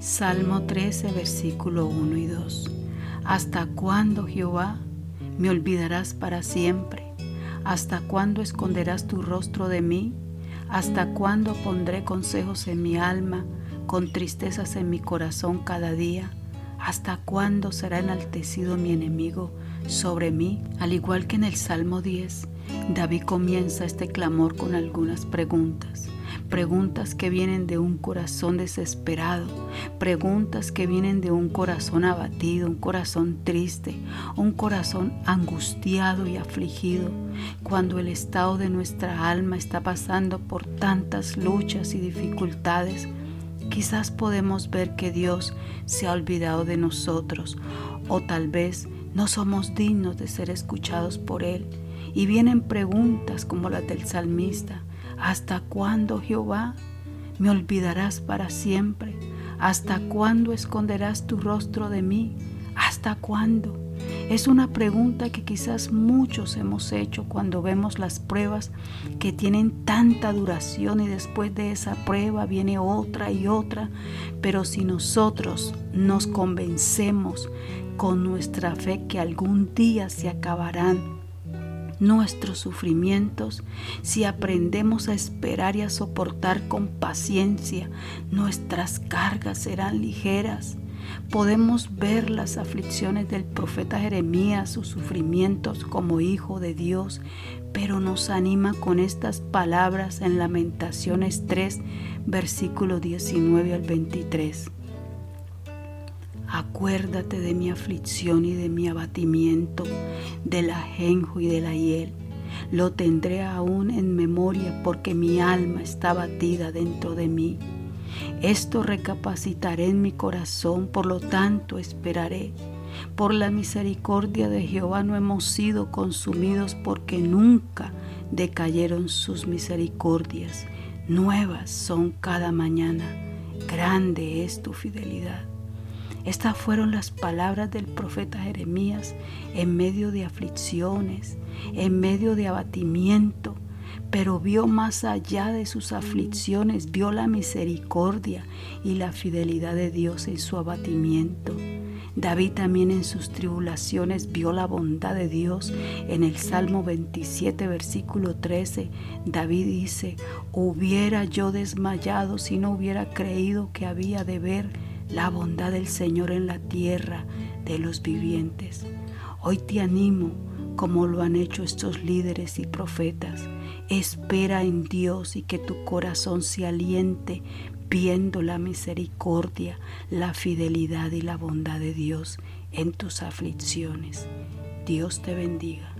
Salmo 13, versículo 1 y 2. ¿Hasta cuándo, Jehová, me olvidarás para siempre? ¿Hasta cuándo esconderás tu rostro de mí? ¿Hasta cuándo pondré consejos en mi alma, con tristezas en mi corazón cada día? ¿Hasta cuándo será enaltecido mi enemigo sobre mí? Al igual que en el Salmo 10, David comienza este clamor con algunas preguntas. Preguntas que vienen de un corazón desesperado, preguntas que vienen de un corazón abatido, un corazón triste, un corazón angustiado y afligido, cuando el estado de nuestra alma está pasando por tantas luchas y dificultades. Quizás podemos ver que Dios se ha olvidado de nosotros o tal vez no somos dignos de ser escuchados por Él. Y vienen preguntas como las del salmista. ¿Hasta cuándo, Jehová? ¿Me olvidarás para siempre? ¿Hasta cuándo esconderás tu rostro de mí? ¿Hasta cuándo? Es una pregunta que quizás muchos hemos hecho cuando vemos las pruebas que tienen tanta duración y después de esa prueba viene otra y otra. Pero si nosotros nos convencemos con nuestra fe que algún día se acabarán, nuestros sufrimientos, si aprendemos a esperar y a soportar con paciencia, nuestras cargas serán ligeras. Podemos ver las aflicciones del profeta Jeremías, sus sufrimientos como hijo de Dios, pero nos anima con estas palabras en Lamentaciones 3, versículo 19 al 23. Acuérdate de mi aflicción y de mi abatimiento, del ajenjo y de la hiel. Lo tendré aún en memoria porque mi alma está batida dentro de mí. Esto recapacitaré en mi corazón, por lo tanto esperaré. Por la misericordia de Jehová no hemos sido consumidos porque nunca decayeron sus misericordias. Nuevas son cada mañana. Grande es tu fidelidad. Estas fueron las palabras del profeta Jeremías en medio de aflicciones, en medio de abatimiento, pero vio más allá de sus aflicciones, vio la misericordia y la fidelidad de Dios en su abatimiento. David también en sus tribulaciones vio la bondad de Dios. En el Salmo 27, versículo 13, David dice, hubiera yo desmayado si no hubiera creído que había de ver la bondad del Señor en la tierra de los vivientes. Hoy te animo, como lo han hecho estos líderes y profetas. Espera en Dios y que tu corazón se aliente viendo la misericordia, la fidelidad y la bondad de Dios en tus aflicciones. Dios te bendiga.